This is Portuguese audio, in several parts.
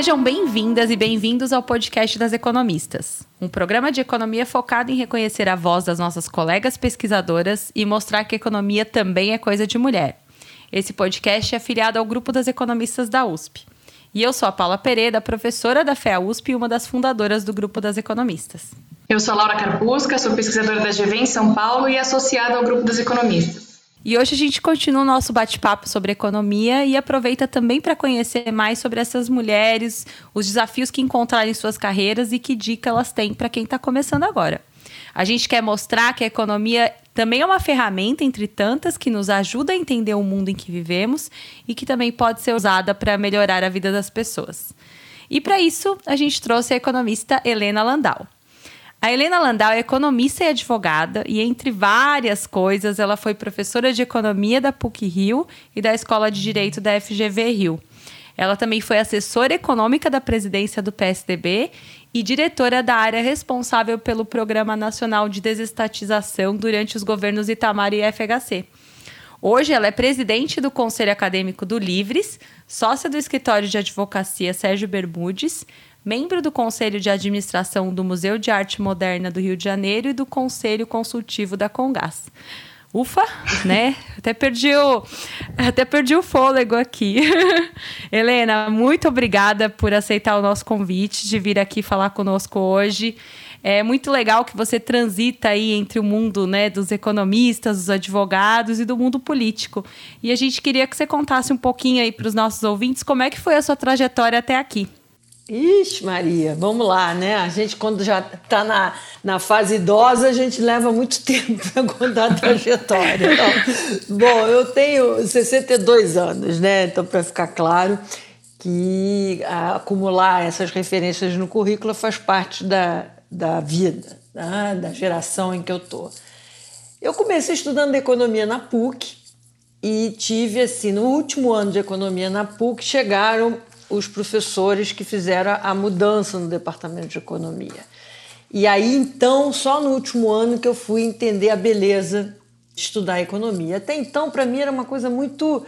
Sejam bem-vindas e bem-vindos ao podcast das economistas, um programa de economia focado em reconhecer a voz das nossas colegas pesquisadoras e mostrar que economia também é coisa de mulher. Esse podcast é afiliado ao grupo das economistas da USP. E eu sou a Paula Pereira, professora da FEA USP e uma das fundadoras do grupo das economistas. Eu sou a Laura Carpusca, sou pesquisadora da GV em São Paulo e associada ao grupo dos economistas. E hoje a gente continua o nosso bate-papo sobre economia e aproveita também para conhecer mais sobre essas mulheres, os desafios que encontraram em suas carreiras e que dica elas têm para quem está começando agora. A gente quer mostrar que a economia também é uma ferramenta entre tantas que nos ajuda a entender o mundo em que vivemos e que também pode ser usada para melhorar a vida das pessoas. E para isso, a gente trouxe a economista Helena Landau. A Helena Landau é economista e advogada, e entre várias coisas, ela foi professora de economia da PUC Rio e da Escola de Direito da FGV Rio. Ela também foi assessora econômica da presidência do PSDB e diretora da área responsável pelo Programa Nacional de Desestatização durante os governos Itamar e FHC. Hoje ela é presidente do Conselho Acadêmico do Livres, sócia do escritório de advocacia Sérgio Bermudes, membro do Conselho de Administração do Museu de Arte Moderna do Rio de Janeiro e do Conselho Consultivo da Congás. Ufa, né? Até perdi o, até perdi o fôlego aqui. Helena, muito obrigada por aceitar o nosso convite de vir aqui falar conosco hoje. É muito legal que você transita aí entre o mundo né, dos economistas, dos advogados e do mundo político. E a gente queria que você contasse um pouquinho aí para os nossos ouvintes como é que foi a sua trajetória até aqui. Ixi, Maria, vamos lá, né? A gente, quando já está na, na fase idosa, a gente leva muito tempo para contar a trajetória. Então, bom, eu tenho 62 anos, né? Então, para ficar claro que acumular essas referências no currículo faz parte da, da vida, né? da geração em que eu estou. Eu comecei estudando economia na PUC e tive, assim, no último ano de economia na PUC, chegaram os professores que fizeram a mudança no departamento de economia. E aí, então, só no último ano que eu fui entender a beleza de estudar economia. Até então, para mim, era uma coisa muito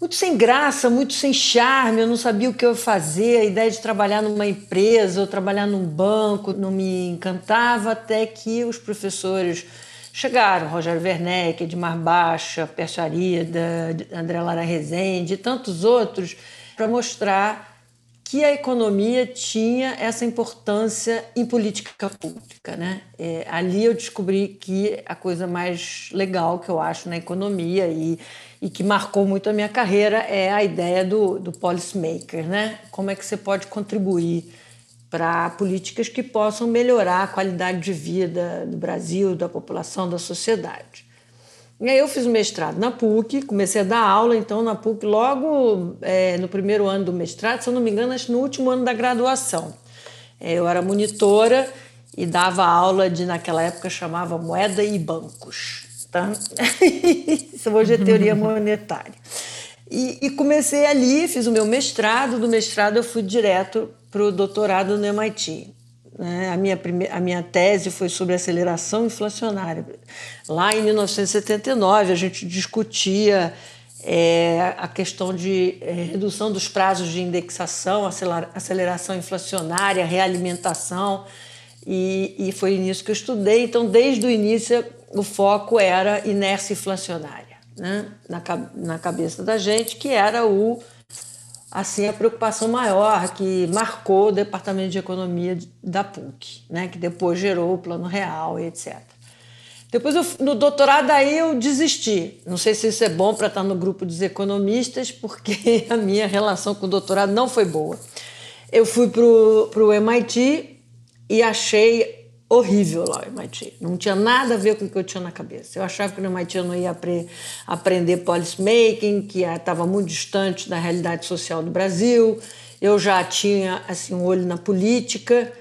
muito sem graça, muito sem charme, eu não sabia o que eu ia fazer, a ideia de trabalhar numa empresa ou trabalhar num banco não me encantava, até que os professores chegaram, Rogério Werneck, Edmar Baixa, Pércio Arida, André Lara Rezende e tantos outros, para mostrar que a economia tinha essa importância em política pública. Né? É, ali eu descobri que a coisa mais legal que eu acho na economia e, e que marcou muito a minha carreira é a ideia do, do policymaker. Né? Como é que você pode contribuir para políticas que possam melhorar a qualidade de vida do Brasil, da população, da sociedade. E aí eu fiz o mestrado na PUC, comecei a dar aula então na PUC logo é, no primeiro ano do mestrado, se eu não me engano, acho no último ano da graduação. É, eu era monitora e dava aula de, naquela época, chamava moeda e bancos. Tá? Isso hoje é teoria monetária. E, e, comecei ali, fiz o meu mestrado, do mestrado eu fui direto para o doutorado no MIT. Né? A, minha primeira, a minha tese foi sobre aceleração inflacionária. Lá em 1979, a gente discutia é, a questão de é, redução dos prazos de indexação, aceleração inflacionária, realimentação, e, e foi nisso que eu estudei. Então, desde o início, o foco era inércia inflacionária, né? na, na cabeça da gente, que era o assim a preocupação maior que marcou o departamento de economia da PUC, né, que depois gerou o plano real e etc. Depois eu, no doutorado aí eu desisti. Não sei se isso é bom para estar no grupo dos economistas, porque a minha relação com o doutorado não foi boa. Eu fui para o MIT e achei horrível lá o MIT. Não tinha nada a ver com o que eu tinha na cabeça. Eu achava que no MIT eu não ia apre aprender policymaking, que estava muito distante da realidade social do Brasil. Eu já tinha assim um olho na política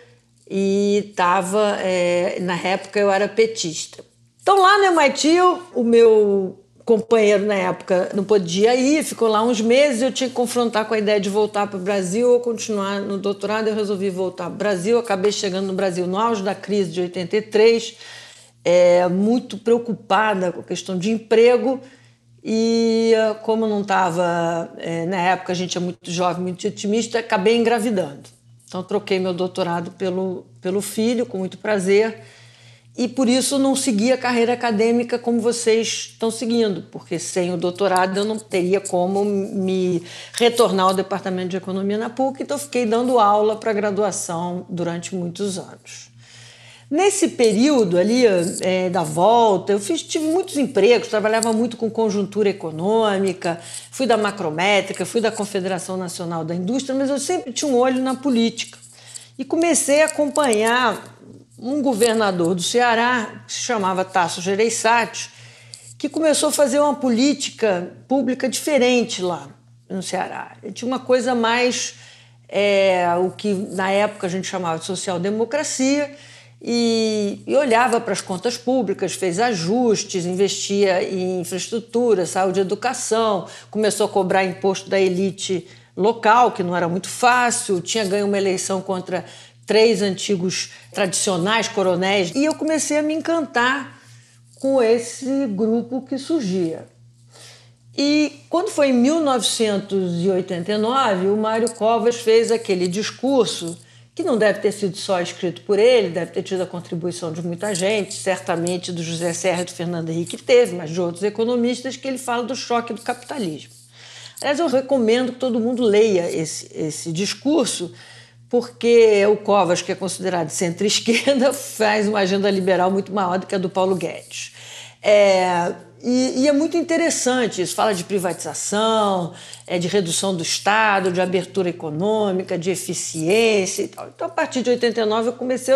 e estava é, na época eu era petista. Então lá no MIT o meu companheiro na época não podia ir, ficou lá uns meses, eu tinha que confrontar com a ideia de voltar para o Brasil ou continuar no doutorado, eu resolvi voltar para o Brasil, acabei chegando no Brasil no auge da crise de 83, é, muito preocupada com a questão de emprego E como não estava, é, na época a gente é muito jovem, muito otimista, acabei engravidando. Então troquei meu doutorado pelo, pelo filho, com muito prazer e por isso não segui a carreira acadêmica como vocês estão seguindo, porque sem o doutorado eu não teria como me retornar ao departamento de economia na PUC, então fiquei dando aula para graduação durante muitos anos. Nesse período ali é, da volta, eu fiz, tive muitos empregos, trabalhava muito com conjuntura econômica, fui da macrométrica, fui da Confederação Nacional da Indústria, mas eu sempre tinha um olho na política. E comecei a acompanhar um governador do Ceará, que se chamava Tasso Gereissati, que começou a fazer uma política pública diferente lá no Ceará. Ele tinha uma coisa mais é, o que na época a gente chamava de social-democracia e, e, olhava para as contas públicas, fez ajustes, investia em infraestrutura, saúde e educação, começou a cobrar imposto da elite local, que não era muito fácil, tinha ganho uma eleição contra três antigos tradicionais coronéis, e eu comecei a me encantar com esse grupo que surgia. E quando foi em 1989, o Mário Covas fez aquele discurso que não deve ter sido só escrito por ele, deve ter tido a contribuição de muita gente, certamente do José Serra e do Fernando Henrique teve, mas de outros economistas, que ele fala do choque do capitalismo. Aliás, eu recomendo que todo mundo leia esse, esse discurso, porque o Covas, que é considerado centro-esquerda, faz uma agenda liberal muito maior do que a do Paulo Guedes. É, e, e, é muito interessante isso. Fala de privatização, é, de redução do Estado, de abertura econômica, de eficiência e tal. Então, a partir de 89, eu comecei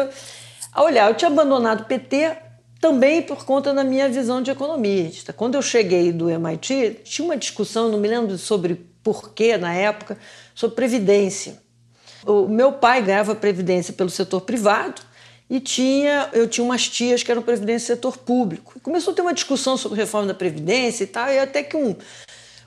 a olhar. Eu tinha abandonado o PT também por conta da minha visão de economista. Quando eu cheguei do MIT, tinha uma discussão, não me lembro sobre porquê na época, sobre previdência. O meu pai ganhava previdência pelo setor privado e tinha, eu tinha umas tias que eram previdência setor público. Começou a ter uma discussão sobre reforma da previdência e tal, e até que um,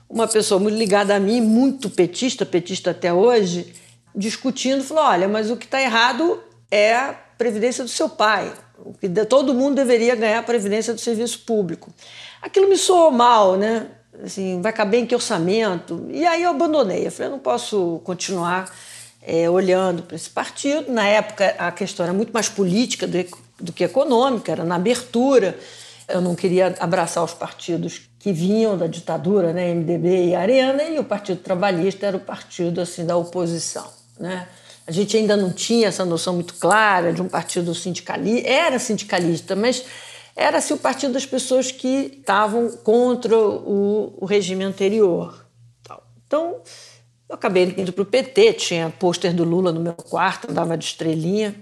uma pessoa muito ligada a mim, muito petista, petista até hoje, discutindo, falou: olha, mas o que está errado é a previdência do seu pai. O que todo mundo deveria ganhar a previdência do serviço público. Aquilo me soou mal, né? Assim, vai caber em que orçamento? E aí eu abandonei. Eu falei, eu não posso continuar é, olhando para esse partido. Na época, a questão era muito mais política do, do que econômica, era na abertura. Eu não queria abraçar os partidos que vinham da ditadura, né, MDB e Arena, e o Partido Trabalhista era o partido assim da oposição, né? A gente ainda não tinha essa noção muito clara de um partido sindicalista, era sindicalista, mas era assim, o partido das pessoas que estavam contra o, o regime anterior. Então, eu acabei indo para o PT, tinha pôster do Lula no meu quarto, andava de estrelinha.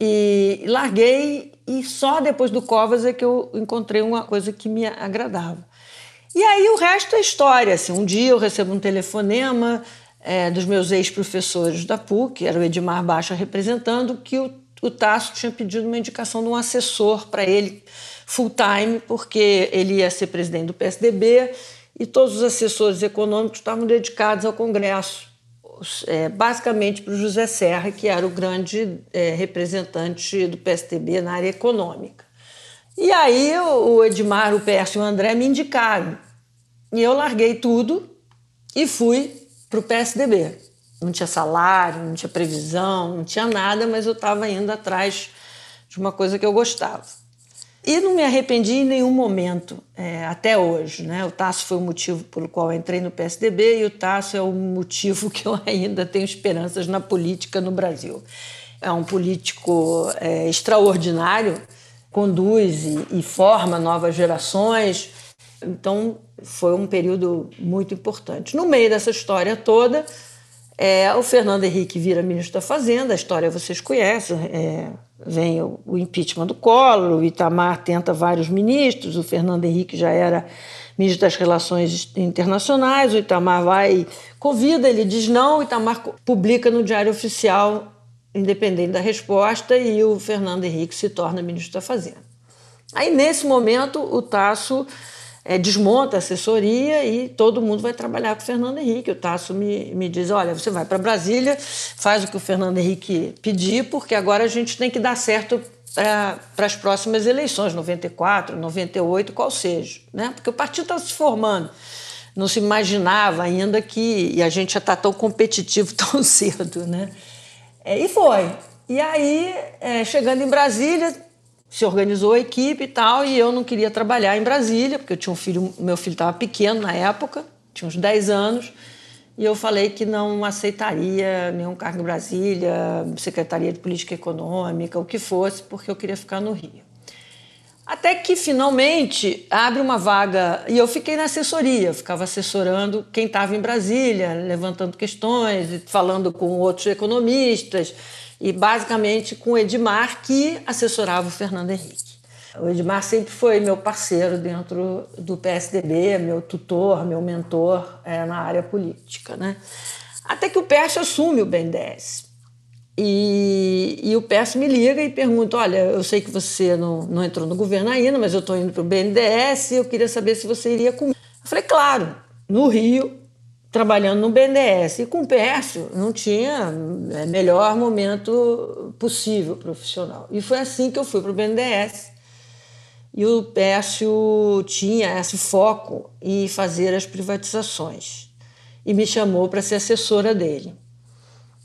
E larguei, e só depois do Covas é que eu encontrei uma coisa que me agradava. E aí o resto é história. Assim, um dia eu recebo um telefonema é, dos meus ex-professores da PUC, era o Edmar Baixa representando, que o, o Tasso tinha pedido uma indicação de um assessor para ele full-time, porque ele ia ser presidente do PSDB e todos os assessores econômicos estavam dedicados ao Congresso, é, basicamente para o José Serra, que era o grande é, representante do PSDB na área econômica. E aí o Edmar, o Pércio e o André me indicaram. E eu larguei tudo e fui para o PSDB. Não tinha salário, não tinha previsão, não tinha nada, mas eu estava indo atrás de uma coisa que eu gostava. E não me arrependi em nenhum momento, é, até hoje. Né? O Tasso foi o motivo pelo qual entrei no PSDB e o Tasso é o motivo que eu ainda tenho esperanças na política no Brasil. É um político é, extraordinário, conduz e, e forma novas gerações. Então, foi um período muito importante. No meio dessa história toda, é, o Fernando Henrique vira ministro da Fazenda, a história vocês conhecem, é, vem o, o, impeachment do Collor, o Itamar tenta vários ministros, o Fernando Henrique já era ministro das Relações Internacionais, o Itamar vai, convida, ele diz não, o Itamar publica no Diário Oficial, independente da resposta, e o Fernando Henrique se torna ministro da Fazenda. Aí, nesse momento, o Tasso é, desmonta a assessoria e todo mundo vai trabalhar com o Fernando Henrique. O Tasso me, me diz: olha, você vai para Brasília, faz o que o Fernando Henrique pedir, porque agora a gente tem que dar certo para as próximas eleições, 94, 98, qual seja, né? Porque o partido estava se formando. Não se imaginava ainda que e a gente já está tão competitivo tão cedo, né? É, e foi. E aí, é, chegando em Brasília, se organizou a equipe e tal, e eu não queria trabalhar em Brasília, porque eu tinha um filho, meu filho estava pequeno na época, tinha uns 10 anos, e eu falei que não aceitaria nenhum cargo em Brasília, Secretaria de Política Econômica, o que fosse, porque eu queria ficar no Rio. Até que finalmente abre uma vaga, e eu fiquei na assessoria, ficava assessorando quem estava em Brasília, levantando questões, falando com outros economistas, e basicamente com o Edmar, que assessorava o Fernando Henrique. O Edmar sempre foi meu parceiro dentro do PSDB, meu tutor, meu mentor é, na área política. Né? Até que o Pércio assume o BNDES. E, e o Pércio me liga e pergunta: Olha, eu sei que você não, não entrou no governo ainda, mas eu estou indo para o BNDES e eu queria saber se você iria comigo. Eu falei: Claro, no Rio, trabalhando no BNDES. E com o Pércio não tinha é, melhor momento possível profissional. E foi assim que eu fui para o BNDES e o Pércio tinha esse foco em fazer as privatizações e me chamou para ser assessora dele.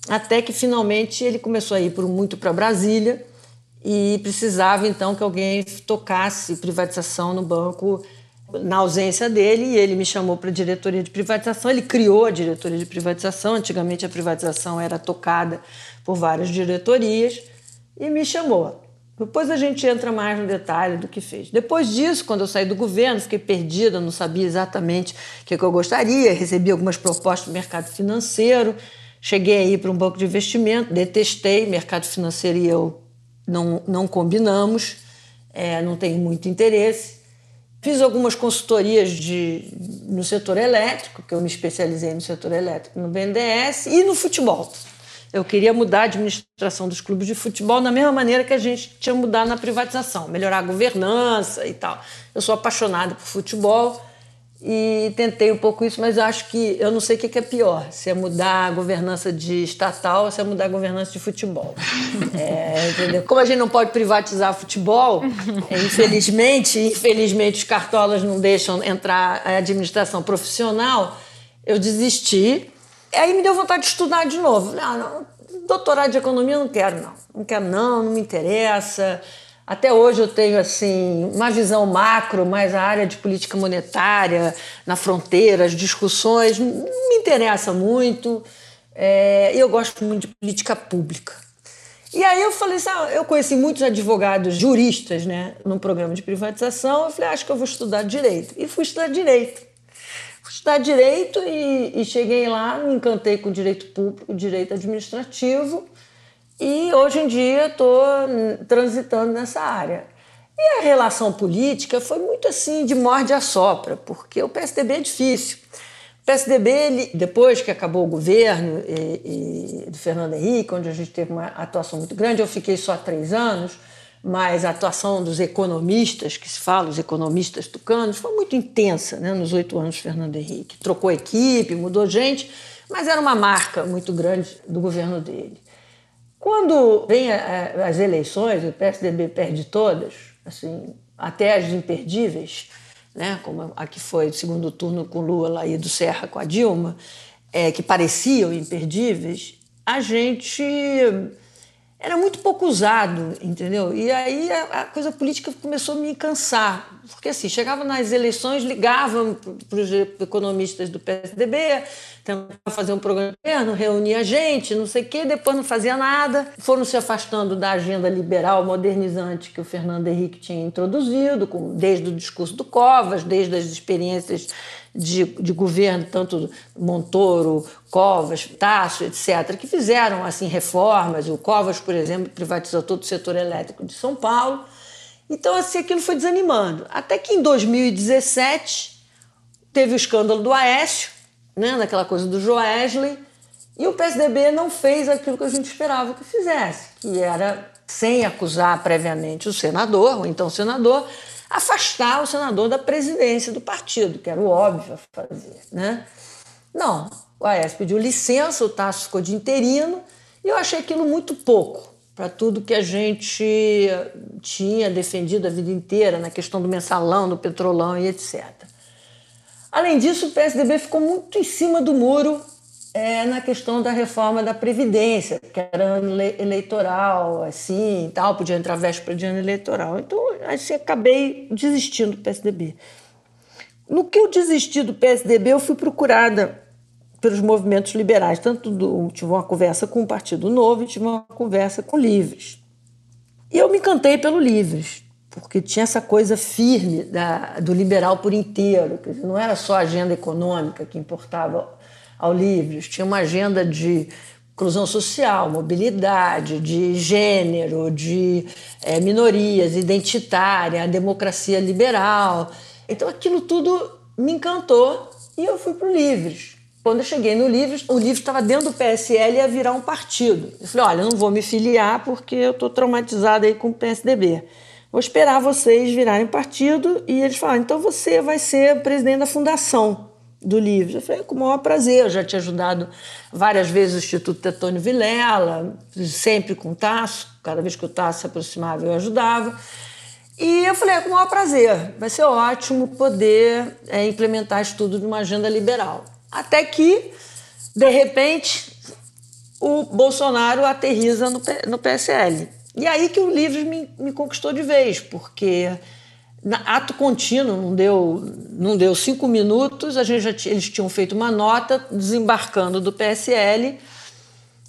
Até que finalmente ele começou a ir por muito para Brasília e precisava então que alguém tocasse privatização no banco na ausência dele e ele me chamou para a diretoria de privatização. Ele criou a diretoria de privatização. Antigamente a privatização era tocada por várias diretorias e me chamou. Depois a gente entra mais no detalhe do que fez. Depois disso, quando eu saí do governo, fiquei perdida, não sabia exatamente o que, eu gostaria, recebi algumas propostas do mercado financeiro, cheguei aí para um banco de investimento, detestei, mercado financeiro e eu não, não combinamos, é, não tenho muito interesse. Fiz algumas consultorias de, no setor elétrico, que eu me especializei no setor elétrico no BNDES, e no futebol. Eu queria mudar a administração dos clubes de futebol da mesma maneira que a gente tinha mudado na privatização, melhorar a governança e tal. Eu sou apaixonada por futebol e tentei um pouco isso, mas acho que eu não sei o que é pior, se é mudar a governança de estatal ou se é mudar a governança de futebol. É, Como a gente não pode privatizar futebol, infelizmente, infelizmente os cartolas não deixam entrar a administração profissional, eu desisti Aí me deu vontade de estudar de novo. Não, não, doutorado de economia eu não quero, não. Não quero, não, não me interessa. Até hoje eu tenho assim uma visão macro, mas a área de política monetária, na fronteira, as discussões, não me interessa muito. É, eu gosto muito de política pública. E aí eu falei assim, ah, eu conheci muitos advogados juristas, né, num programa de privatização. Eu falei, ah, acho que eu vou estudar direito. E fui estudar direito estudar direito e, e, cheguei lá, me encantei com direito público, direito administrativo e hoje em dia estou transitando nessa área. E a relação política foi muito assim de morde a sopra, porque o PSDB é difícil. O PSDB, ele, depois que acabou o governo e, e do Fernando Henrique, onde a gente teve uma atuação muito grande, eu fiquei só três anos, mas a atuação dos economistas, que se fala, os economistas tucanos, foi muito intensa né, nos oito anos de Fernando Henrique. Trocou equipe, mudou gente, mas era uma marca muito grande do governo dele. Quando vem as eleições, o PSDB perde todas, assim, até as imperdíveis, né, como a que foi o segundo turno com Lula e do Serra com a Dilma, é, que pareciam imperdíveis, a gente era muito pouco usado, entendeu? E aí a, a, coisa política começou a me cansar, porque assim, chegava nas eleições, ligavam para os economistas do PSDB, tentava fazer um programa governo, reunia gente, não sei o quê, depois não fazia nada. Foram se afastando da agenda liberal modernizante que o Fernando Henrique tinha introduzido, com, desde o discurso do Covas, desde as experiências de, de governo, tanto Montoro, Covas, Tasso, etc., que fizeram assim reformas. O Covas, por exemplo, privatizou todo o setor elétrico de São Paulo. Então, assim, aquilo foi desanimando. Até que em 2017 teve o escândalo do Aécio, né, naquela coisa do Joesley, e o PSDB não fez aquilo que a gente esperava que fizesse, que era, sem acusar previamente o senador, ou então o senador, afastar o senador da presidência do partido, que era o óbvio a fazer. Né? Não, o Aécio pediu licença, o Tasso ficou de interino, e eu achei aquilo muito pouco para tudo que a gente tinha defendido a vida inteira na questão do mensalão, do petrolão e etc. Além disso, o PSDB ficou muito em cima do muro é, na questão da reforma da Previdência, que era ano eleitoral, assim, tal, podia entrar véspera de ano eleitoral. Então, assim, acabei desistindo do PSDB. No que eu desisti do PSDB, eu fui procurada pelos movimentos liberais, tanto do, tive uma conversa com o Partido Novo e tive uma conversa com Livres. E eu me encantei pelo Livres, porque tinha essa coisa firme da, do liberal por inteiro, que não era só a agenda econômica que importava ao Livres, tinha uma agenda de inclusão social, mobilidade, de gênero, de é, minorias, identitária, democracia liberal. Então aquilo tudo me encantou e eu fui para o Livres. Quando eu cheguei no Livres, o Livres estava dentro do PSL e ia virar um partido. Eu falei, olha, eu não vou me filiar porque eu estou traumatizada aí com o PSDB. Vou esperar vocês virarem partido. E eles falaram, então você vai ser presidente da fundação do Livres. Eu falei, com o maior prazer, eu já tinha ajudado várias vezes o Instituto Tetônio Vilela, sempre com o Tasso, cada vez que o Tasso se aproximava eu ajudava. E eu falei, é com o maior prazer, vai ser ótimo poder é, implementar isso tudo numa agenda liberal. Até que, de repente, o Bolsonaro aterriza no, no PSL. E aí que o Livres me, me conquistou de vez, porque ato contínuo, não deu, não deu cinco minutos, a gente já, eles tinham feito uma nota desembarcando do PSL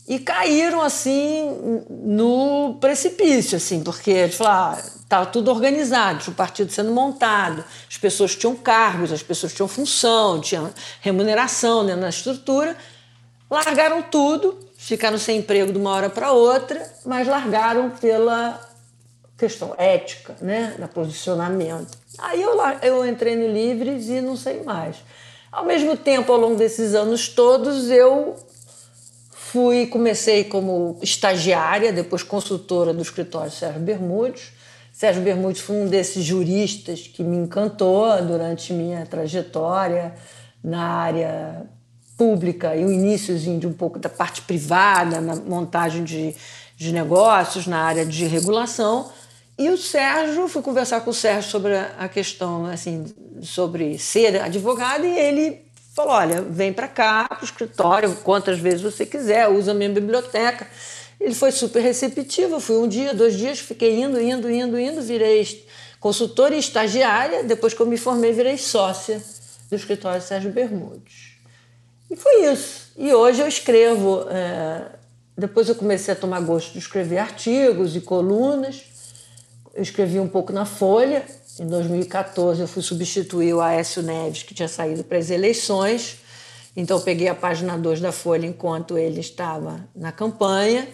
e caíram assim no precipício, assim, porque eles falaram, estava ah, tudo organizado, o partido sendo montado, as pessoas tinham cargos, as pessoas tinham função, tinham remuneração né, na estrutura, largaram tudo, ficaram sem emprego de uma hora para outra, mas largaram pela questão ética, né, na posicionamento. Aí eu, eu entrei no Livres e não sei mais. Ao mesmo tempo, ao longo desses anos todos, eu Fui, comecei como estagiária, depois consultora do escritório Sérgio Bermudes. Sérgio Bermudes foi um desses juristas que me encantou durante minha trajetória na área pública e o iníciozinho de um pouco da parte privada, na montagem de, de negócios, na área de regulação. E o Sérgio, fui conversar com o Sérgio sobre a questão, assim, sobre ser advogado, e ele Falou: olha, vem para cá, para o escritório, quantas vezes você quiser, usa a minha biblioteca. Ele foi super receptivo. Eu fui um dia, dois dias, fiquei indo, indo, indo, indo, virei consultora e estagiária. Depois que eu me formei, virei sócia do escritório Sérgio Bermudes. E foi isso. E hoje eu escrevo. É... Depois eu comecei a tomar gosto de escrever artigos e colunas. Eu escrevi um pouco na Folha, em 2014, eu fui substituir o Aécio Neves, que tinha saído para as eleições. Então, eu peguei a página 2 da Folha enquanto ele estava na campanha.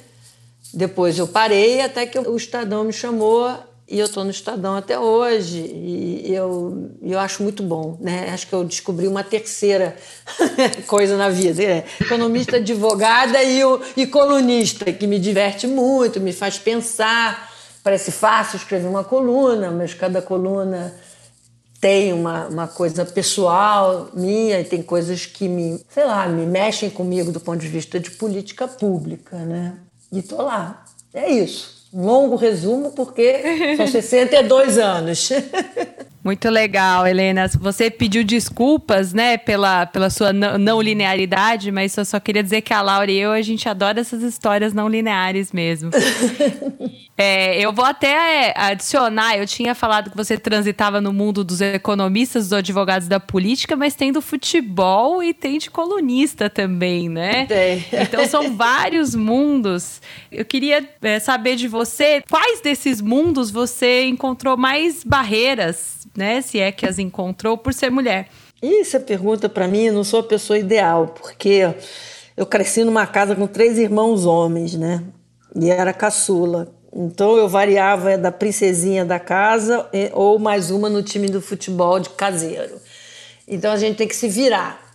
Depois eu parei até que o Estadão me chamou e eu estou no Estadão até hoje. E eu, eu acho muito bom. Né? Acho que eu descobri uma terceira coisa na vida: é economista, advogada e, o, e colunista, que me diverte muito, me faz pensar Parece fácil escrever uma coluna, mas cada coluna tem uma, uma coisa pessoal minha e tem coisas que me, sei lá, me mexem comigo do ponto de vista de política pública, né? E tô lá. É isso. Um longo resumo, porque são 62 anos. Muito legal, Helena. Você pediu desculpas, né, pela, pela sua não linearidade, mas eu só queria dizer que a Laura e eu, a gente adora essas histórias não lineares mesmo. É, eu vou até adicionar, eu tinha falado que você transitava no mundo dos economistas, dos advogados da política, mas tem do futebol e tem de colunista também, né? Tem. Então são vários mundos. Eu queria é, saber de você, quais desses mundos você encontrou mais barreiras, né? Se é que as encontrou por ser mulher. Isso é pergunta para mim, eu não sou a pessoa ideal, porque eu cresci numa casa com três irmãos homens, né? E era caçula. Então eu variava da princesinha da casa ou mais uma no time do futebol de caseiro. Então a gente tem que se virar.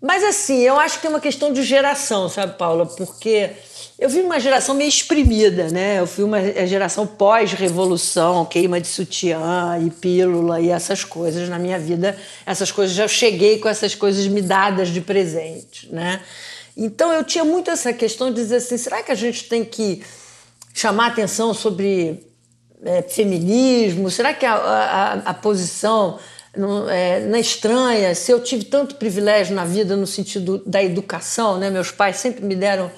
Mas assim, eu acho que é uma questão de geração, sabe, Paula? Porque eu vi uma geração meio exprimida, né? Eu fui uma geração pós-revolução, queima de sutiã e pílula e essas coisas na minha vida. Essas coisas já cheguei com essas coisas me dadas de presente, né? Então eu tinha muito essa questão de dizer assim, será que a gente tem que chamar atenção sobre é, feminismo? Será que a, a, a posição não, é, não é estranha? Se eu tive tanto privilégio na vida no sentido da educação, né? meus pais sempre me deram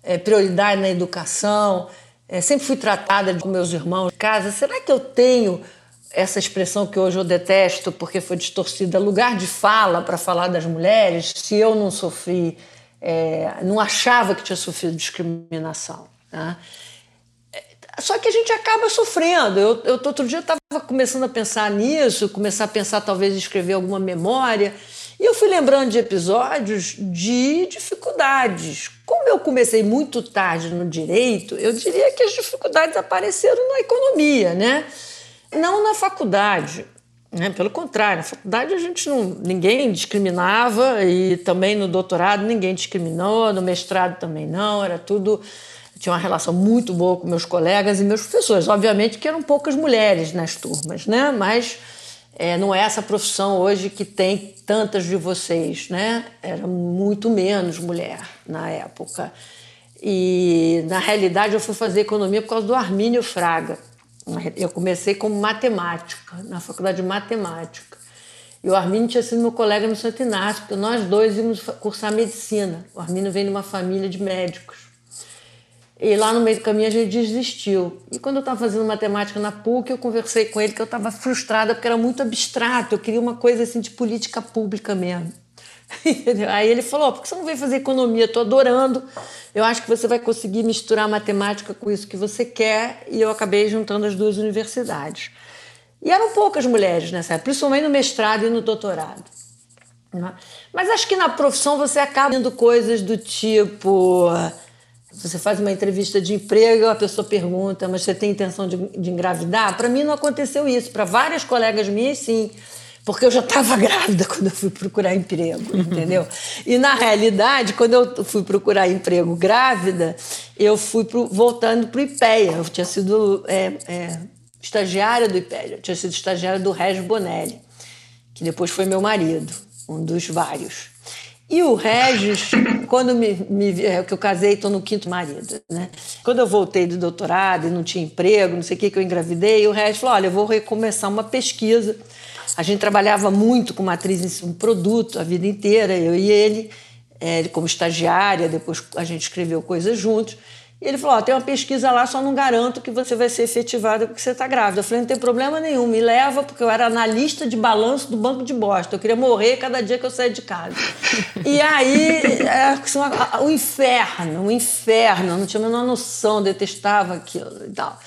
é, prioridade na educação, é, sempre fui tratada com meus irmãos em casa. Será que eu tenho essa expressão que hoje eu detesto porque foi distorcida, lugar de fala para falar das mulheres, se eu não sofri, é, não achava que tinha sofrido discriminação. Né? Só que a gente acaba sofrendo. Eu, eu outro dia estava começando a pensar nisso, começar a pensar talvez em escrever alguma memória, e eu fui lembrando de episódios de dificuldades. Como eu comecei muito tarde no direito, eu diria que as dificuldades apareceram na economia, né? Não na faculdade. Né? Pelo contrário, na faculdade a gente não, ninguém discriminava e também no doutorado ninguém discriminou, no mestrado também não, era tudo tinha uma relação muito boa com meus colegas e meus professores. Obviamente que eram poucas mulheres nas turmas, né? Mas é, não é essa profissão hoje que tem tantas de vocês, né? Era muito menos mulher na época. E na realidade eu fui fazer economia por causa do Armínio Fraga. Eu comecei como matemática, na faculdade de matemática. E o Armínio tinha sido meu colega no Santo Inácio, porque nós dois íamos cursar medicina. O Armínio vem de uma família de médicos. E lá no meio do caminho a gente desistiu. E quando eu estava fazendo matemática na PUC, eu conversei com ele que eu estava frustrada porque era muito abstrato. Eu queria uma coisa assim de política pública mesmo. Aí ele falou: oh, por que você não vem fazer economia? Estou adorando. Eu acho que você vai conseguir misturar matemática com isso que você quer. E eu acabei juntando as duas universidades. E eram poucas mulheres nessa época, principalmente no mestrado e no doutorado. Mas acho que na profissão você acaba vendo coisas do tipo você faz uma entrevista de emprego, a pessoa pergunta, mas você tem intenção de, de engravidar? Para mim não aconteceu isso. Para várias colegas minhas, sim. Porque eu já estava grávida quando eu fui procurar emprego, entendeu? E na realidade, quando eu fui procurar emprego grávida, eu fui pro, voltando para o IPEA. Eu tinha sido é, é, estagiária do IPEA, eu tinha sido estagiária do Regis Bonelli, que depois foi meu marido, um dos vários. E o Regis, quando me, me é, que eu casei, estou no quinto marido, né? Quando eu voltei do doutorado e não tinha emprego, não sei o que, que eu engravidei, o Regis falou: olha, eu vou recomeçar uma pesquisa. A gente trabalhava muito com matriz em um produto a vida inteira, eu e ele, é, ele como estagiária, depois a gente escreveu coisas juntos. E ele falou: oh, tem uma pesquisa lá, só não garanto que você vai ser efetivada porque você está grávida. Eu falei: não tem problema nenhum, me leva, porque eu era analista de balanço do Banco de Bosta. Eu queria morrer cada dia que eu saía de casa. e aí, é, o inferno, o inferno, eu não tinha a menor noção, detestava aquilo e tal.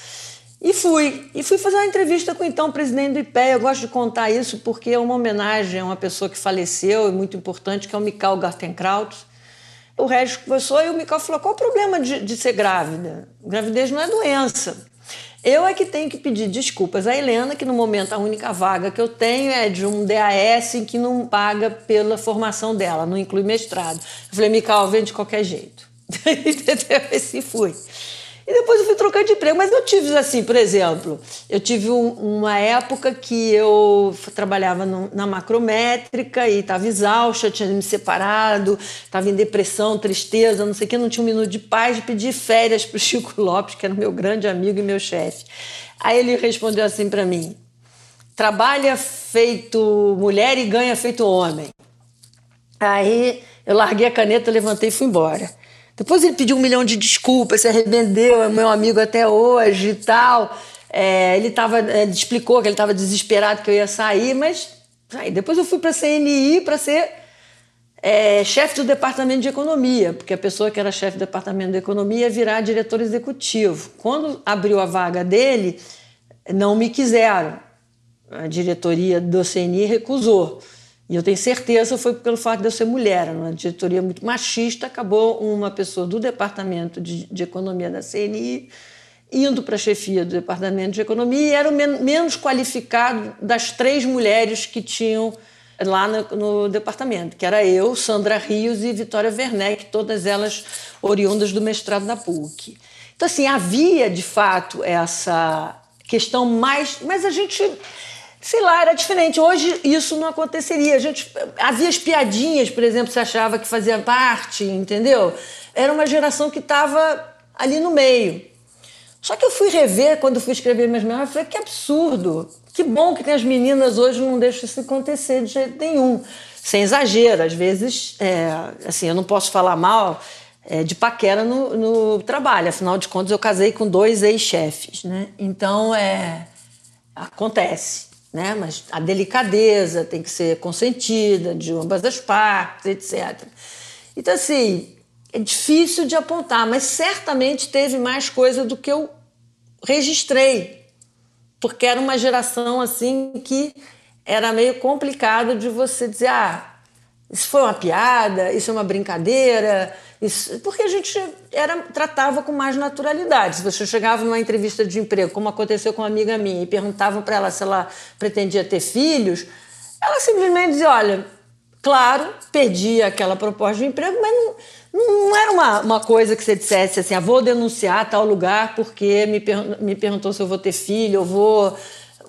E fui. E fui fazer uma entrevista com o então presidente do IPE. Eu gosto de contar isso porque é uma homenagem a uma pessoa que faleceu e muito importante, que é o Mikhail Gartenkraut o Regis conversou e o Mical falou: qual o problema de, de ser grávida? Gravidez não é doença. Eu é que tenho que pedir desculpas à Helena, que no momento a única vaga que eu tenho é de um DAS em que não paga pela formação dela, não inclui mestrado. Eu falei, Mical, vem de qualquer jeito. Entendeu? Assim fui. E depois eu fui trocando de emprego. Mas eu tive assim, por exemplo, eu tive um, uma época que eu trabalhava no, na macrométrica e estava exausta, tinha me separado, estava em depressão, tristeza, não sei o que, não tinha um minuto de paz de pedir férias para o Chico Lopes, que era meu grande amigo e meu chefe. Aí ele respondeu assim para mim: trabalha feito mulher e ganha feito homem. Aí eu larguei a caneta, levantei e fui embora. Depois ele pediu um milhão de desculpas, se arrependeu, é meu amigo até hoje e tal. É, ele tava, é, explicou que ele estava desesperado que eu ia sair, mas aí, depois eu fui para a CNI para ser é, chefe do departamento de economia, porque a pessoa que era chefe do departamento de economia ia virar diretor executivo. Quando abriu a vaga dele, não me quiseram. A diretoria do CNI recusou. E eu tenho certeza foi pelo fato de eu ser mulher, uma diretoria muito machista, acabou uma pessoa do departamento de, de economia da CNI indo para a chefia do departamento de economia e era o men menos qualificado das três mulheres que tinham lá no, no, departamento, que era eu, Sandra Rios e Vitória Werneck, todas elas oriundas do mestrado da PUC. Então, assim, havia de fato essa questão mais. Mas a gente sei lá, era diferente. Hoje isso não aconteceria. A gente havia as piadinhas, por exemplo, você achava que fazia parte, entendeu? Era uma geração que estava ali no meio. Só que eu fui rever quando fui escrever minhas memórias, falei que absurdo. Que bom que as meninas hoje não deixam isso acontecer de jeito nenhum. Sem exagero, às vezes, é, assim, eu não posso falar mal é, de paquera no, no, trabalho. Afinal de contas, eu casei com dois ex-chefes, né? Então, é, acontece, né? Mas a delicadeza tem que ser consentida de ambas as partes, etc. Então, assim, é difícil de apontar, mas certamente teve mais coisa do que eu registrei, porque era uma geração assim que era meio complicado de você dizer, ah, isso foi uma piada, isso é uma brincadeira, isso... porque a gente era, tratava com mais naturalidade. Se você chegava numa entrevista de emprego, como aconteceu com uma amiga minha, e perguntavam para ela se ela pretendia ter filhos, ela simplesmente dizia, olha, claro, perdi aquela proposta de emprego, mas não não era uma, uma coisa que você dissesse assim, ah, vou denunciar tal lugar porque me, per me perguntou se eu vou ter filho, eu vou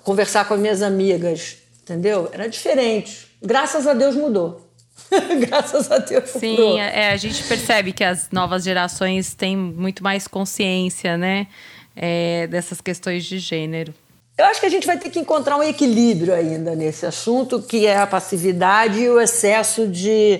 conversar com as minhas amigas, entendeu? Era diferente. Graças a Deus mudou. Graças a Deus. Sim, mudou. É, a gente percebe que as novas gerações têm muito mais consciência, né? É, dessas questões de gênero. Eu acho que a gente vai ter que encontrar um equilíbrio ainda nesse assunto, que é a passividade e o excesso de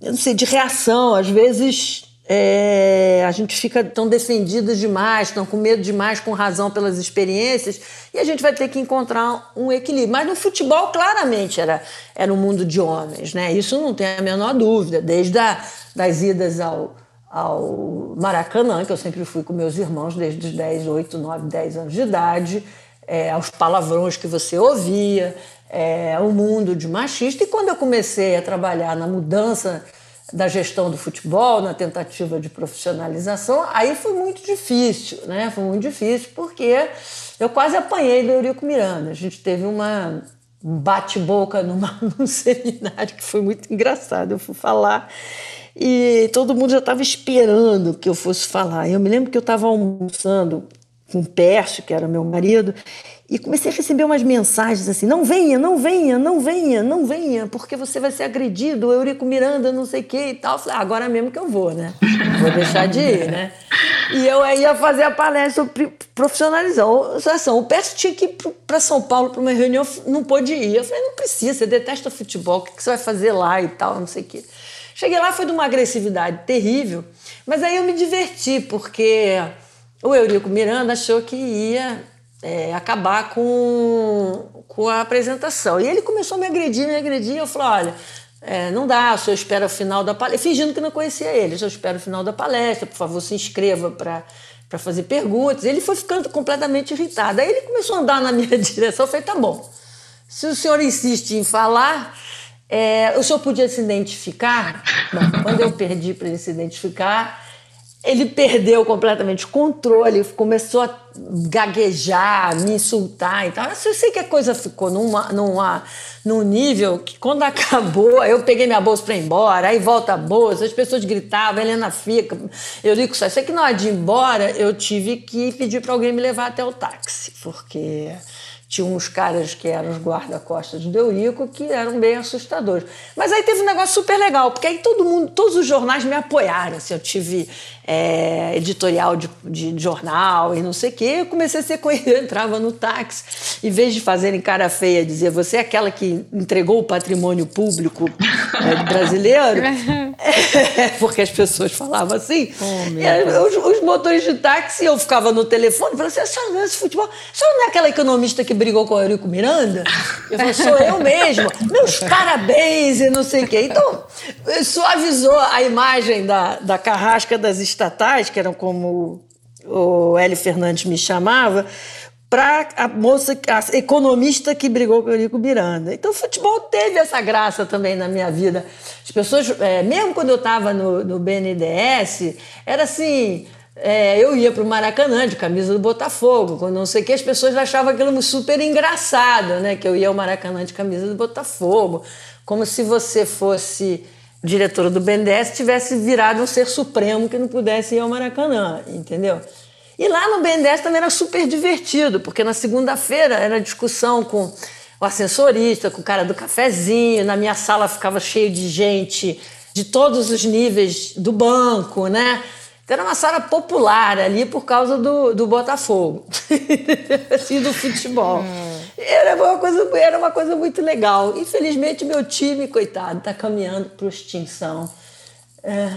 eu não sei, de reação. Às vezes é, a gente fica tão defendido demais, tão com medo demais, com razão pelas experiências, e a gente vai ter que encontrar um equilíbrio. Mas no futebol, claramente, era, era um mundo de homens, né? Isso não tem a menor dúvida, desde a, das idas ao, ao Maracanã, que eu sempre fui com meus irmãos desde os 10, 8, 9, 10 anos de idade, é, aos palavrões que você ouvia, é, o mundo de machista. E quando eu comecei a trabalhar na mudança da gestão do futebol, na tentativa de profissionalização, aí foi muito difícil, né? Foi muito difícil porque eu quase apanhei do Eurico Miranda. A gente teve uma um bate-boca num seminário que foi muito engraçado. Eu fui falar e todo mundo já estava esperando que eu fosse falar. Eu me lembro que eu estava almoçando com o Pércio, que era meu marido, e comecei a receber umas mensagens assim: não venha, não venha, não venha, não venha, porque você vai ser agredido, Eurico Miranda, não sei o que e tal. Falei, ah, agora mesmo que eu vou, né? Vou deixar de ir, né? E eu ia fazer a palestra sobre profissionalização. O Pércio tinha que ir para São Paulo para uma reunião, não pôde ir. Eu falei, não precisa, você detesta futebol, o que você vai fazer lá e tal, não sei o quê. Cheguei lá, foi de uma agressividade terrível, mas aí eu me diverti, porque o Eurico Miranda achou que ia é, acabar com, com a apresentação. E ele começou a me agredir, me agredir. Eu falei: olha, é, não dá, o senhor espera o final da palestra. Fingindo que não conhecia ele, o senhor espera o final da palestra, por favor, se inscreva para para fazer perguntas. Ele foi ficando completamente irritado. Aí ele começou a andar na minha direção. Eu falei: tá bom, se o senhor insiste em falar, é, o senhor podia se identificar? Bom, quando eu perdi para ele se identificar, ele perdeu completamente o controle, começou a gaguejar, me insultar e tal. Eu sei que a coisa ficou numa, numa, num nível que quando acabou, eu peguei minha bolsa para ir embora, aí volta a bolsa, as pessoas gritavam, Helena fica. Eu digo só, sei que na hora de ir embora, eu tive que pedir para alguém me levar até o táxi, porque tinha uns caras que eram os guarda-costas de Eurico que eram bem assustadores. Mas aí teve um negócio super legal, porque aí todo mundo, todos os jornais me apoiaram. Assim, eu tive é, editorial de, de, jornal e não sei o quê. Eu comecei a ser eu entrava no táxi, em vez de fazerem cara feia, dizer você é aquela que entregou o patrimônio público é, brasileiro, é, porque as pessoas falavam assim. Oh, os, os, motores de táxi, eu ficava no telefone falava assim: a senhora não é esse futebol? A senhora não é aquela economista que brigou com o Eurico Miranda? Eu falei, sou eu mesmo. Meus parabéns e não sei o quê. Então, suavizou a imagem da, da carrasca das estatais, que eram como o Hélio Fernandes me chamava, para a moça, a economista que brigou com o Eurico Miranda. Então, o futebol teve essa graça também na minha vida. As pessoas, é, mesmo quando eu estava no, no BNDES, era assim. É, eu ia para o Maracanã de camisa do Botafogo, quando não sei o que, as pessoas achavam aquilo super engraçado, né? Que eu ia ao Maracanã de camisa do Botafogo, como se você fosse diretora do BNDES tivesse virado um ser supremo que não pudesse ir ao Maracanã, entendeu? E lá no BNDES também era super divertido, porque na segunda-feira era discussão com o assessorista, com o cara do cafezinho, na minha sala ficava cheio de gente de todos os níveis do banco, né? Então era uma sala popular ali por causa do, do Botafogo e do futebol. Hum. Era, uma coisa, era uma coisa muito legal. Infelizmente, meu time, coitado, está caminhando para extinção. É,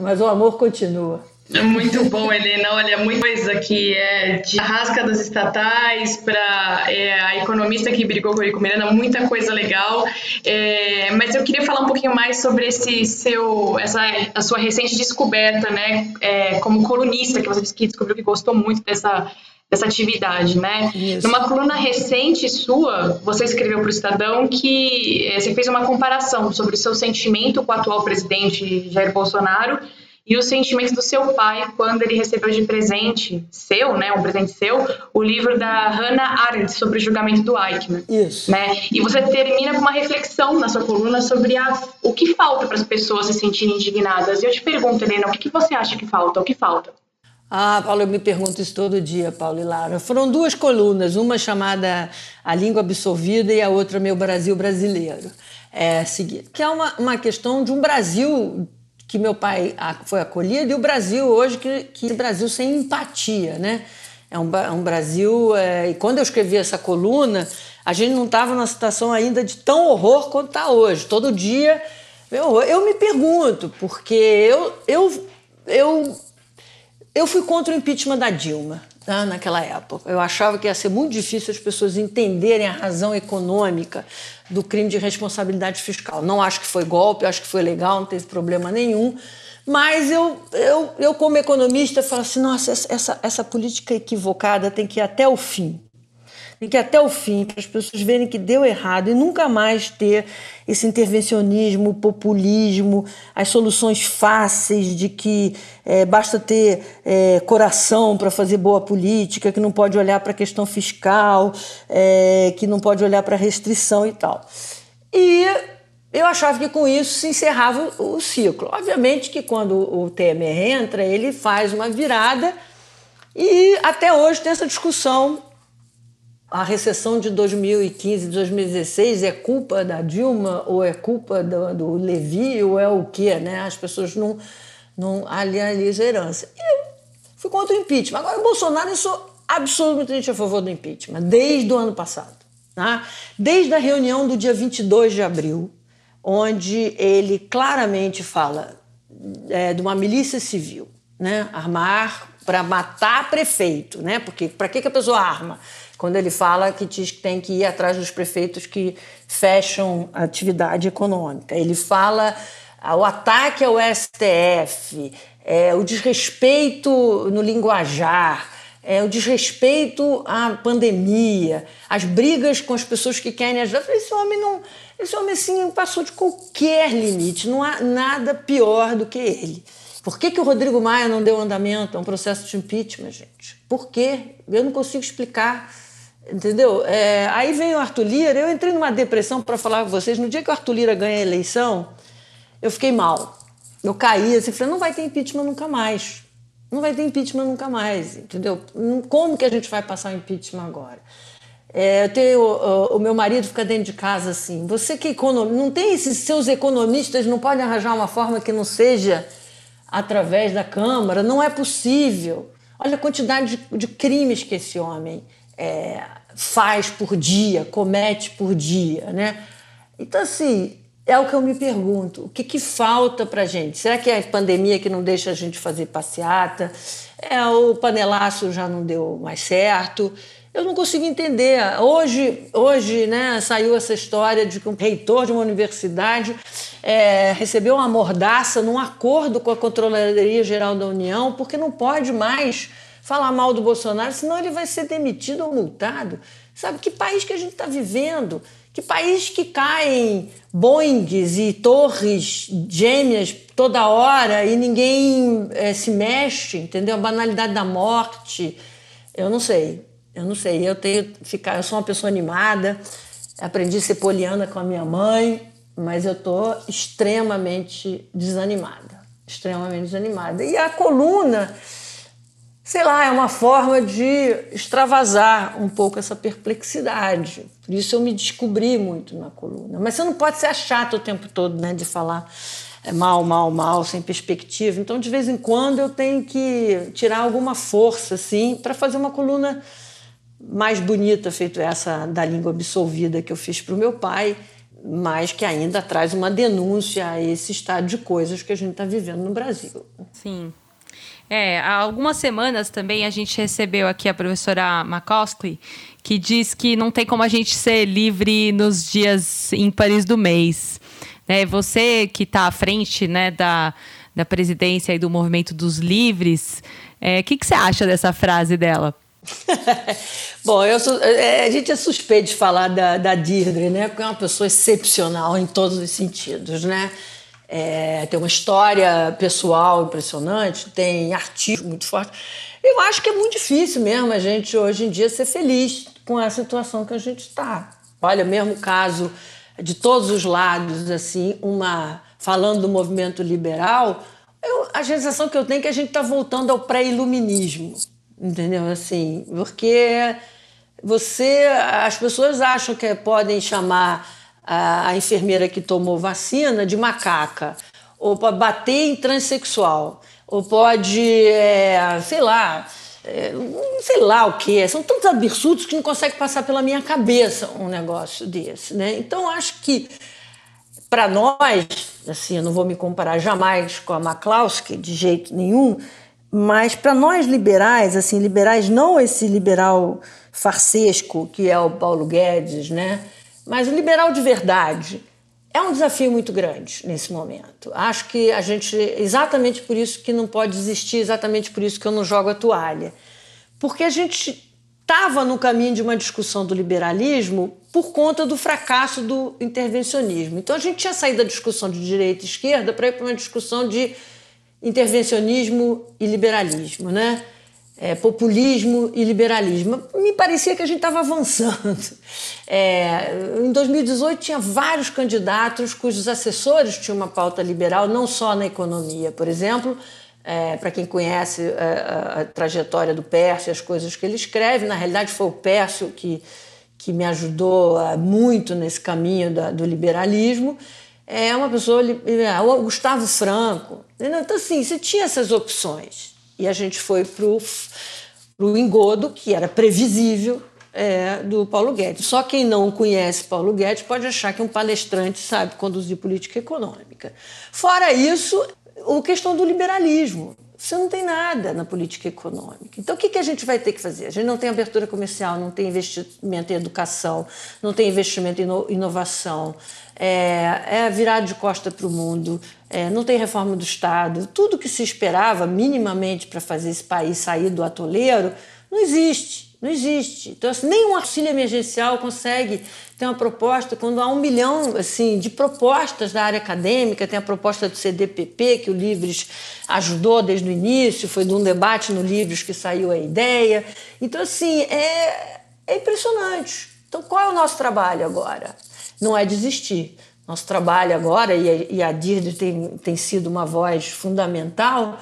mas o amor continua. É muito bom, Helena. Olha, muita coisa que é de rasca das estatais para é, a economista que brigou com o Rico Miranda, muita coisa legal. É, mas eu queria falar um pouquinho mais sobre esse seu, essa, a sua recente descoberta, né, é, como colunista, que você disse que descobriu que gostou muito dessa dessa atividade, né? Isso. Numa coluna recente sua, você escreveu para o Estadão que é, você fez uma comparação sobre o seu sentimento com o atual presidente Jair Bolsonaro e os sentimentos do seu pai quando ele recebeu de presente seu, né, um presente seu, o livro da Hannah Arendt sobre o julgamento do Eichmann. Isso. Né? E você termina com uma reflexão na sua coluna sobre a, o que falta para as pessoas se sentirem indignadas. E eu te pergunto, Helena, o que, que você acha que falta? O que falta? Ah, Paulo, eu me pergunto isso todo dia, Paulo e Lara. Foram duas colunas, uma chamada A Língua Absolvida e a outra Meu Brasil Brasileiro. É, que é uma, uma questão de um Brasil que meu pai foi acolhido e o Brasil hoje que, que Brasil sem empatia, né? É um, um Brasil é, e quando eu escrevi essa coluna a gente não estava numa situação ainda de tão horror quanto está hoje. Todo dia eu, eu me pergunto porque eu eu eu eu fui contra o impeachment da Dilma tá, naquela época. Eu achava que ia ser muito difícil as pessoas entenderem a razão econômica do crime de responsabilidade fiscal. Não acho que foi golpe, acho que foi legal, não teve problema nenhum. Mas eu, eu, eu como economista, falo assim: nossa, essa, essa política equivocada tem que ir até o fim que até o fim, para as pessoas verem que deu errado e nunca mais ter esse intervencionismo, populismo, as soluções fáceis de que é, basta ter é, coração para fazer boa política, que não pode olhar para a questão fiscal, é, que não pode olhar para a restrição e tal. E eu achava que com isso se encerrava o, o ciclo. Obviamente que quando o Temer entra, ele faz uma virada e até hoje tem essa discussão a recessão de 2015, 2016 é culpa da Dilma ou é culpa do, do Levi ou é o quê, né? As pessoas não, não alienalizam a herança. E eu fui contra o impeachment. Agora, o Bolsonaro, eu sou absolutamente a favor do impeachment, desde o ano passado. Tá? Desde a reunião do dia 22 de abril, onde ele claramente fala é, de uma milícia civil, né? armar para matar prefeito, né? porque para que, que a pessoa arma? Quando ele fala que diz que tem que ir atrás dos prefeitos que fecham a atividade econômica. Ele fala ah, o ataque ao STF, é, o desrespeito no linguajar, é, o desrespeito à pandemia, as brigas com as pessoas que querem ajudar. Esse homem não, esse homem assim passou de qualquer limite. Não há nada pior do que ele. Por que, que o Rodrigo Maia não deu andamento a um processo de impeachment, gente? Por quê? Eu não consigo explicar. Entendeu? É, aí vem o Arthur Lira, eu entrei numa depressão para falar com vocês. No dia que o Arthur Lira ganha a eleição, eu fiquei mal. Eu caí assim, falei, não vai ter impeachment nunca mais. Não vai ter impeachment nunca mais, entendeu? Como que a gente vai passar o impeachment agora? É, eu tenho, o, o, meu marido fica dentro de casa assim, você que econom... não tem esses seus economistas, não podem arranjar uma forma que não seja através da Câmara, não é possível. Olha a quantidade de, de crimes que esse homem é, faz por dia, comete por dia, né? Então, assim, é o que eu me pergunto. O que, que falta para gente? Será que é a pandemia que não deixa a gente fazer passeata? É, o panelaço já não deu mais certo? Eu não consigo entender. Hoje, hoje né, saiu essa história de que um reitor de uma universidade é, recebeu uma mordaça num acordo com a Controladoria Geral da União, porque não pode mais falar mal do Bolsonaro, senão ele vai ser demitido ou multado. Sabe que país que a gente está vivendo? Que país que caem boings e torres gêmeas toda hora e ninguém é, se mexe, entendeu? A banalidade da morte. Eu não sei, eu não sei. Eu tenho ficar, eu sou uma pessoa animada, aprendi a ser poliana com a minha mãe, mas eu estou extremamente desanimada, extremamente desanimada. E a coluna sei lá, é uma forma de extravasar um pouco essa perplexidade. Por isso eu me descobri muito na coluna. Mas você não pode ser chato o tempo todo, né, de falar é mal, mal, mal, sem perspectiva. Então, de vez em quando, eu tenho que tirar alguma força, assim, para fazer uma coluna mais bonita, feito essa da língua absolvida que eu fiz para o meu pai, mas que ainda traz uma denúncia a esse estado de coisas que a gente está vivendo no Brasil. Sim. É, há algumas semanas também a gente recebeu aqui a professora McCoskey, que diz que não tem como a gente ser livre nos dias ímpares do mês. Né? Você que está à frente né, da, da presidência e do movimento dos livres, o é, que, que você acha dessa frase dela? Bom, eu sou, é, a gente é suspeito de falar da, da Deirdre, né? Porque é uma pessoa excepcional em todos os sentidos, né? É, tem uma história pessoal impressionante, tem artistas muito forte. Eu acho que é muito difícil mesmo a gente hoje em dia ser feliz com a situação que a gente está. Olha, mesmo caso de todos os lados, assim, uma falando do movimento liberal, eu, a sensação que eu tenho é que a gente está voltando ao pré-iluminismo, entendeu? Assim, porque você, as pessoas acham que podem chamar a, a enfermeira que tomou vacina de macaca, ou para bater em transexual, ou pode, é, sei lá, é, sei lá o que, são tantos absurdos que não consegue passar pela minha cabeça um negócio desse, né? Então acho que para nós, assim, eu não vou me comparar jamais com a McCloskey de jeito nenhum, mas para nós liberais, assim, liberais não esse liberal farsesco que é o Paulo Guedes, né? Mas o liberal de verdade é um desafio muito grande nesse momento. Acho que a gente, exatamente por isso que não pode desistir, exatamente por isso que eu não jogo a toalha. Porque a gente estava no caminho de uma discussão do liberalismo por conta do fracasso do intervencionismo. Então a gente tinha saído da discussão de direita e esquerda para ir para uma discussão de intervencionismo e liberalismo, né? É, populismo e liberalismo. Me parecia que a gente estava avançando. É, em 2018 tinha vários candidatos cujos assessores tinham uma pauta liberal, não só na economia, por exemplo. É, para quem conhece a, é, a, a, trajetória do Pércio, as coisas que ele escreve, na realidade foi o Pércio que, que me ajudou é, muito nesse caminho da, do liberalismo. É uma pessoa, é, o Gustavo Franco. Então, assim, você tinha essas opções. E a gente foi para o engodo, que era previsível, é, do Paulo Guedes. Só quem não conhece Paulo Guedes pode achar que um palestrante sabe conduzir política econômica. Fora isso, a questão do liberalismo. Você não tem nada na política econômica. Então, o que, que a gente vai ter que fazer? A gente não tem abertura comercial, não tem investimento em educação, não tem investimento em inovação, é, é virar de costa para o mundo, é, não tem reforma do Estado. Tudo que se esperava minimamente para fazer esse país sair do atoleiro não existe. Não existe. Então, assim, nenhum auxílio emergencial consegue ter uma proposta quando há um milhão assim, de propostas da área acadêmica. Tem a proposta do CDPP, que o Livres ajudou desde o início, foi de um debate no Livres que saiu a ideia. Então, assim, é, é impressionante. Então, qual é o nosso trabalho agora? Não é desistir. Nosso trabalho agora, e a, e tem, tem sido uma voz fundamental,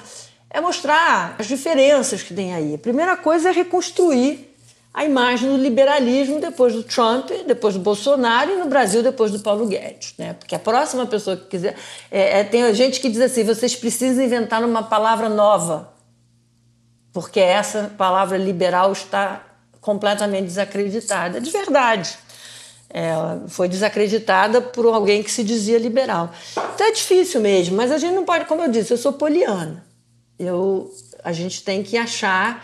é mostrar as diferenças que tem aí. A primeira coisa é reconstruir a imagem do liberalismo depois do Trump, depois do Bolsonaro e no Brasil depois do Paulo Guedes. Né? Porque a próxima pessoa que quiser. É, é, tem gente que diz assim: vocês precisam inventar uma palavra nova, porque essa palavra liberal está completamente desacreditada. De verdade. É, foi desacreditada por alguém que se dizia liberal. Então é difícil mesmo, mas a gente não pode, como eu disse, eu sou poliana. Eu, a gente tem que achar,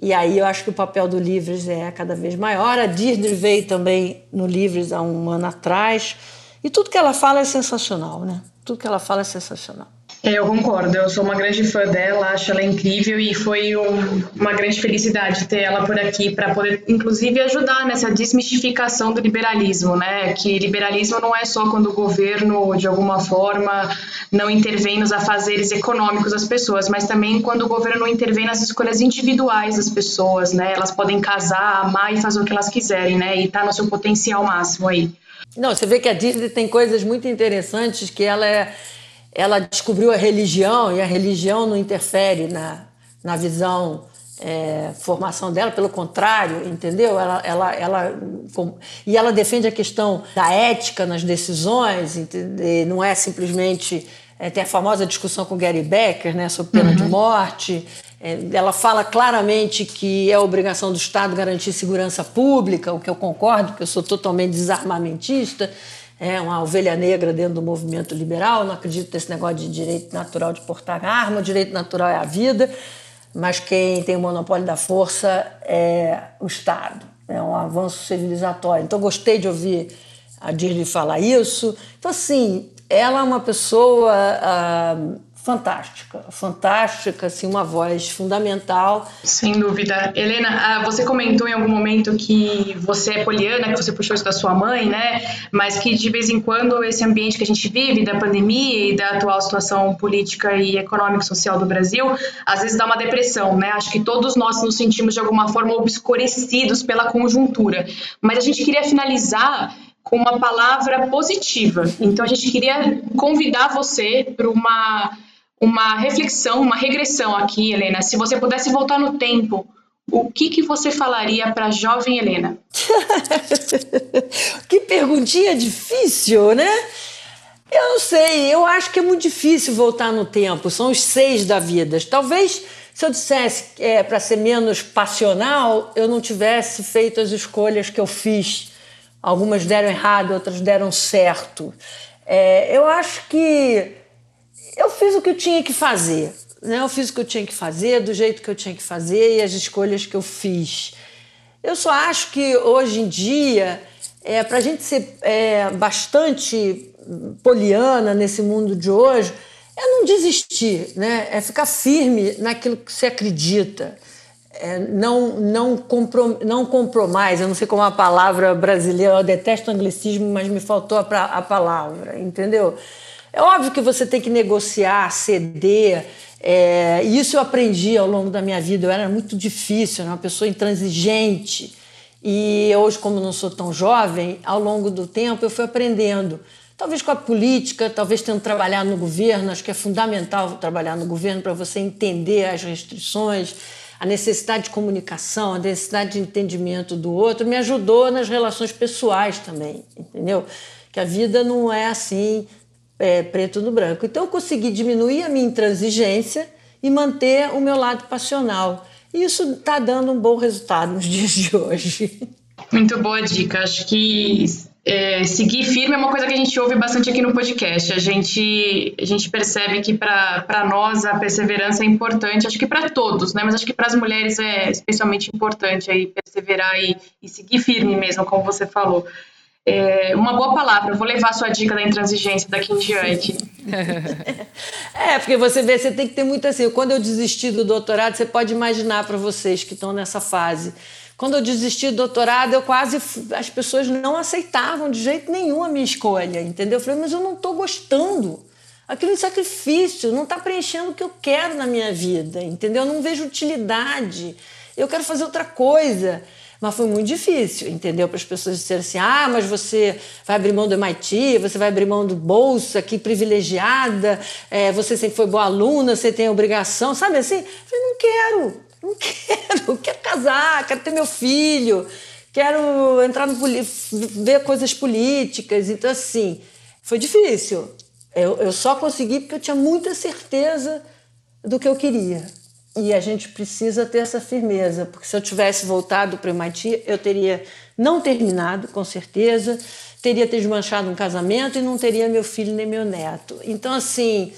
e aí eu acho que o papel do Livres é cada vez maior. A Deirdre veio também no Livres há um ano atrás, e tudo que ela fala é sensacional, né? Tudo que ela fala é sensacional. É, eu concordo, eu sou uma grande fã dela, acho ela incrível e foi um, uma grande felicidade ter ela por aqui para poder, inclusive, ajudar nessa desmistificação do liberalismo, né? Que liberalismo não é só quando o governo, de alguma forma, não intervém nos afazeres econômicos das pessoas, mas também quando o governo não intervém nas escolhas individuais das pessoas, né? Elas podem casar, amar e fazer o que elas quiserem, né? E tá no seu potencial máximo aí. Não, você vê que a Disney tem coisas muito interessantes que ela é ela descobriu a religião e a religião não interfere na, na visão é, formação dela, pelo contrário, entendeu? Ela, ela, ela, e ela defende a questão da ética nas decisões, entendeu? não é simplesmente É, tem a famosa discussão com Gary Becker né, sobre pena uhum. de morte. É, ela fala claramente que é obrigação do Estado garantir segurança pública, o que eu concordo, porque eu sou totalmente desarmamentista, é uma ovelha negra dentro do movimento liberal, não acredito nesse negócio de direito natural de portar arma, o direito natural é a vida, mas quem tem o monopólio da força é o Estado, é um avanço civilizatório. Então, gostei de ouvir a Dirle falar isso. Então, assim, ela é uma pessoa. Ah, fantástica, fantástica, assim, uma voz fundamental. Sem dúvida. Helena, ah, você comentou em algum momento que você é poliana, que você puxou isso da sua mãe, né? Mas que de vez em quando esse ambiente que a gente vive, da pandemia e da atual situação política e econômica e social do Brasil, às vezes dá uma depressão, né? Acho que todos nós nos sentimos de alguma forma obscurecidos pela conjuntura. Mas a gente queria finalizar com uma palavra positiva. Então a gente queria convidar você para uma uma reflexão, uma regressão aqui, Helena. Se você pudesse voltar no tempo, o que, que você falaria para a jovem Helena? que perguntinha difícil, né? Eu não sei, eu acho que é muito difícil voltar no tempo. São os seis da vida. Talvez se eu dissesse é, para ser menos passional, eu não tivesse feito as escolhas que eu fiz. Algumas deram errado, outras deram certo. É, eu acho que eu fiz o que eu tinha que fazer. Né? Eu fiz o que eu tinha que fazer, do jeito que eu tinha que fazer e as escolhas que eu fiz. Eu só acho que hoje em dia, é, para a gente ser é, bastante poliana nesse mundo de hoje, é não desistir, né? é ficar firme naquilo que você acredita. É, não, não, comprom, não compromise, eu não sei como a palavra brasileira, eu detesto anglicismo, mas me faltou a, a palavra, entendeu? É óbvio que você tem que negociar, ceder. É, e isso eu aprendi ao longo da minha vida. Eu era muito difícil, era uma pessoa intransigente. E hoje, como não sou tão jovem, ao longo do tempo eu fui aprendendo. Talvez com a política, talvez tendo trabalhado no governo, acho que é fundamental trabalhar no governo para você entender as restrições, a necessidade de comunicação, a necessidade de entendimento do outro, me ajudou nas relações pessoais também, entendeu? Que a vida não é assim é, preto no branco. Então eu consegui diminuir a minha intransigência e manter o meu lado passional. E isso está dando um bom resultado nos dias de hoje. Muito boa dica. Acho que é, seguir firme é uma coisa que a gente ouve bastante aqui no podcast. A gente, a gente percebe que para nós a perseverança é importante, acho que para todos, né? Mas acho que para as mulheres é especialmente importante aí perseverar e, e seguir firme mesmo, como você falou é, uma boa palavra. Eu vou levar sua dica da intransigência daqui em diante. é, porque você vê, você tem que ter muito assim. Quando eu desisti do doutorado, você pode imaginar para vocês que estão nessa fase. Quando eu desisti do doutorado, eu quase. As pessoas não aceitavam de jeito nenhum a minha escolha, entendeu? Eu falei, mas eu não estou gostando. Aquilo é sacrifício, não está preenchendo o que eu quero na minha vida, entendeu? Eu não vejo utilidade. Eu quero fazer outra coisa. Mas foi muito difícil, entendeu? Para as pessoas disserem assim: ah, mas você vai abrir mão do MIT, você vai abrir mão do bolsa, que privilegiada, é, você sempre foi boa aluna, você tem obrigação, sabe assim? Eu falei: não quero, não quero, quero casar, quero ter meu filho, quero entrar no ver coisas políticas. Então, assim, foi difícil. Eu, eu só consegui porque eu tinha muita certeza do que eu queria. E a gente precisa ter essa firmeza, porque se eu tivesse voltado para o MIT, eu teria não terminado, com certeza, teria desmanchado um casamento e não teria meu filho nem meu neto. Então, assim,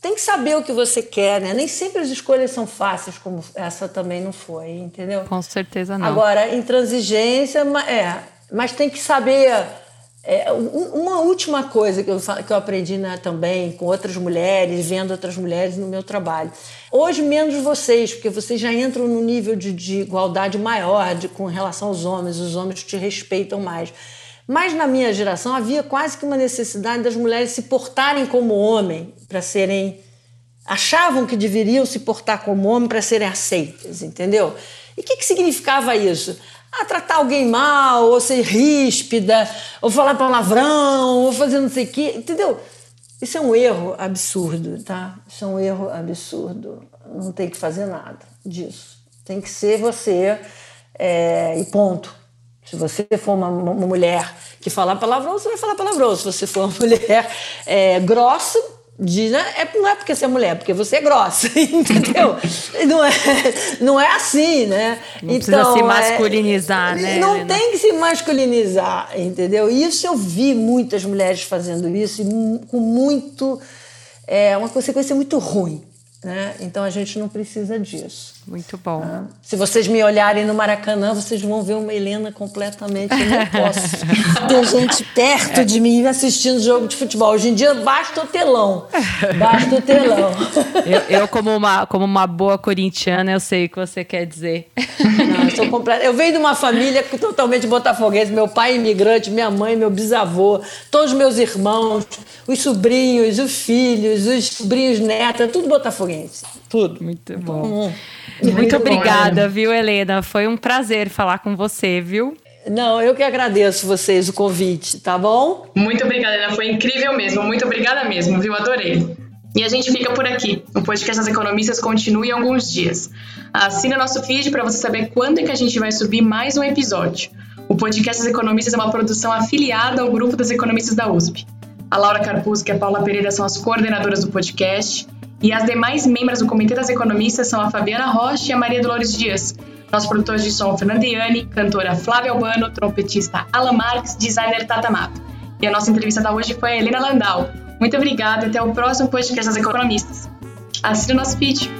tem que saber o que você quer, né? Nem sempre as escolhas são fáceis, como essa também não foi, entendeu? Com certeza não. Agora, intransigência, é, mas tem que saber é, uma última coisa que eu, que eu aprendi né, também com outras mulheres, vendo outras mulheres no meu trabalho. Hoje, menos vocês, porque vocês já entram no nível de, de igualdade maior de, com relação aos homens, os homens te respeitam mais. Mas na minha geração havia quase que uma necessidade das mulheres se portarem como homem para serem. achavam que deveriam se portar como homem para serem aceitas, entendeu? E o que, que significava isso? A tratar alguém mal, ou ser ríspida, ou falar palavrão, ou fazer não sei o quê, entendeu? Isso é um erro absurdo, tá? Isso é um erro absurdo. Não tem que fazer nada disso. Tem que ser você é, e ponto. Se você for uma, uma, mulher que falar palavrão, você vai falar palavrão. Se você for uma mulher é, grossa, de, né? é, não é porque você é mulher, é porque você é grossa, entendeu? não, é, não é assim, né? Não então, precisa se masculinizar, é, né? Não Helena? tem que se masculinizar, entendeu? Isso eu vi muitas mulheres fazendo isso e com muito. É uma consequência muito ruim. Né? Então a gente não precisa disso. Muito bom. Ah, se vocês me olharem no Maracanã, vocês vão ver uma Helena completamente. Posso ter gente perto de mim assistindo jogo de futebol. Hoje em dia basta o telão. Basta o telão. Eu, eu como, uma, como uma boa corintiana, eu sei o que você quer dizer. Sou eu venho de uma família totalmente botafoguense. Meu pai é imigrante, minha mãe, meu bisavô, todos meus irmãos, os sobrinhos, os filhos, os sobrinhos netos, tudo botafoguense. Tudo. Muito bom. Hum. Muito, Muito obrigada, bom, viu, Helena? Foi um prazer falar com você, viu? Não, eu que agradeço vocês o convite, tá bom? Muito obrigada, Helena. Foi incrível mesmo. Muito obrigada mesmo, viu? Adorei. E a gente fica por aqui. O podcast das economistas continua em alguns dias. Assine o nosso feed para você saber quando é que a gente vai subir mais um episódio. O podcast das economistas é uma produção afiliada ao grupo das economistas da USP. A Laura Carpuz e a Paula Pereira são as coordenadoras do podcast. E as demais membros do Comitê das Economistas são a Fabiana Rocha e a Maria Dolores Dias. Nosso produtor de som, Fernandiane, cantora Flávia Albano, trompetista Alan Marques, designer Tata Mato. E a nossa entrevistada hoje foi a Helena Landau. Muito obrigada e até o próximo podcast das Economistas. Assine o nosso feed.